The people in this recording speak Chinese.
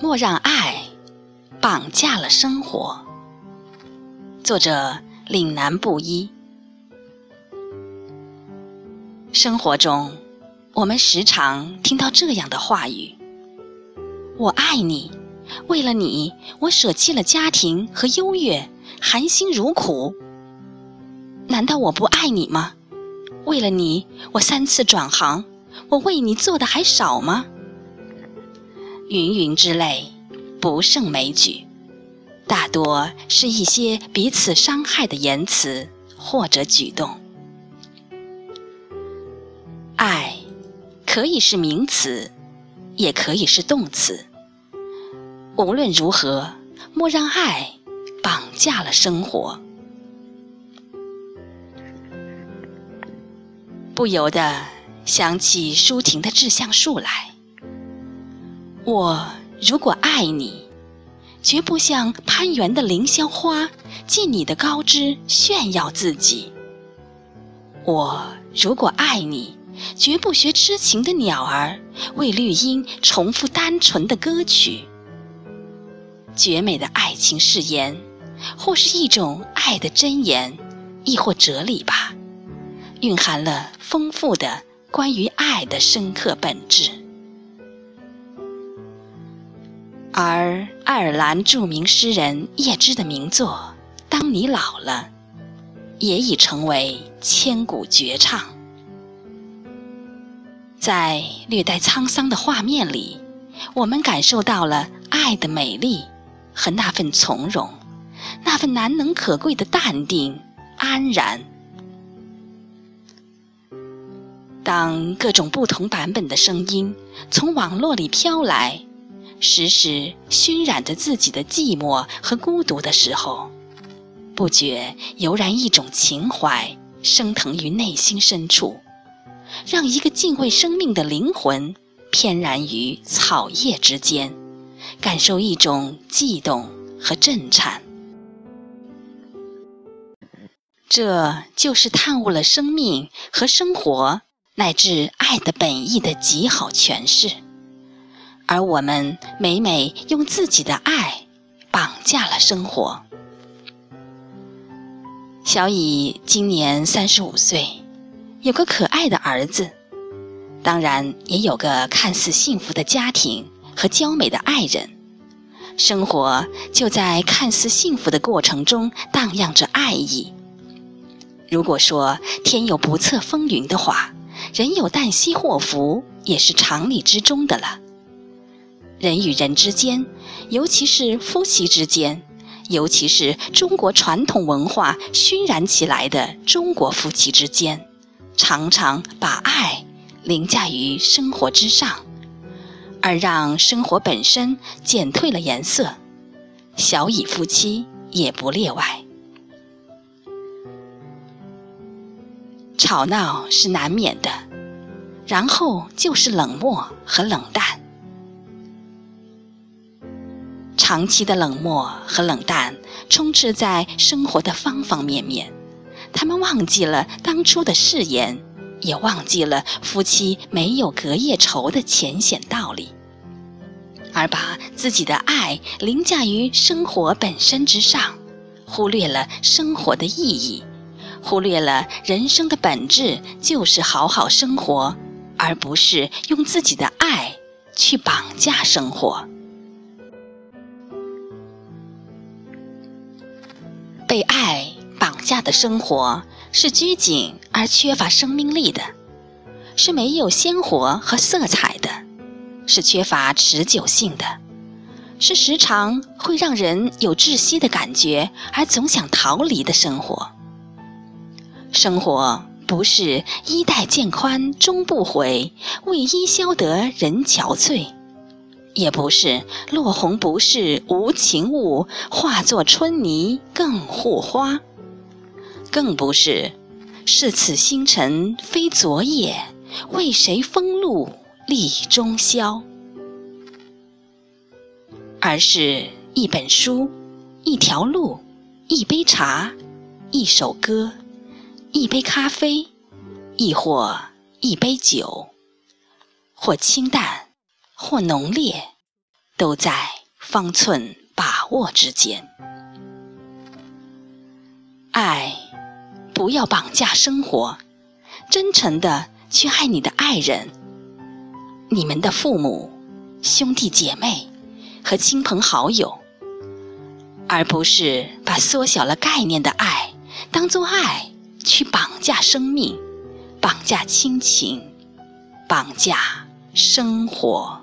莫让爱绑架了生活。作者：岭南布衣。生活中，我们时常听到这样的话语：“我爱你，为了你，我舍弃了家庭和优越，含辛茹苦。难道我不爱你吗？为了你，我三次转行，我为你做的还少吗？”云云之类，不胜枚举，大多是一些彼此伤害的言辞或者举动。爱可以是名词，也可以是动词。无论如何，莫让爱绑架了生活。不由得想起舒婷的《致橡树》来。我如果爱你，绝不像攀援的凌霄花，借你的高枝炫耀自己。我如果爱你，绝不学痴情的鸟儿，为绿荫重复单纯的歌曲。绝美的爱情誓言，或是一种爱的箴言，亦或哲理吧，蕴含了丰富的关于爱的深刻本质。而爱尔兰著名诗人叶芝的名作《当你老了》，也已成为千古绝唱。在略带沧桑的画面里，我们感受到了爱的美丽和那份从容，那份难能可贵的淡定安然。当各种不同版本的声音从网络里飘来。时时熏染着自己的寂寞和孤独的时候，不觉油然一种情怀升腾于内心深处，让一个敬畏生命的灵魂翩然于草叶之间，感受一种悸动和震颤。这就是探悟了生命和生活乃至爱的本意的极好诠释。而我们每每用自己的爱绑架了生活。小乙今年三十五岁，有个可爱的儿子，当然也有个看似幸福的家庭和娇美的爱人。生活就在看似幸福的过程中荡漾着爱意。如果说天有不测风云的话，人有旦夕祸福也是常理之中的了。人与人之间，尤其是夫妻之间，尤其是中国传统文化熏染起来的中国夫妻之间，常常把爱凌驾于生活之上，而让生活本身减退了颜色。小乙夫妻也不例外。吵闹是难免的，然后就是冷漠和冷淡。长期的冷漠和冷淡充斥在生活的方方面面，他们忘记了当初的誓言，也忘记了夫妻没有隔夜仇的浅显道理，而把自己的爱凌驾于生活本身之上，忽略了生活的意义，忽略了人生的本质就是好好生活，而不是用自己的爱去绑架生活。绑架的生活是拘谨而缺乏生命力的，是没有鲜活和色彩的，是缺乏持久性的，是时常会让人有窒息的感觉而总想逃离的生活。生活不是衣带渐宽终不悔，为伊消得人憔悴。也不是落红不是无情物，化作春泥更护花；更不是是此星辰非昨夜，为谁风露立中宵。而是一本书，一条路，一杯茶，一首歌，一杯咖啡，亦或一杯酒，或清淡。或浓烈，都在方寸把握之间。爱，不要绑架生活，真诚的去爱你的爱人、你们的父母、兄弟姐妹和亲朋好友，而不是把缩小了概念的爱当做爱去绑架生命、绑架亲情、绑架生活。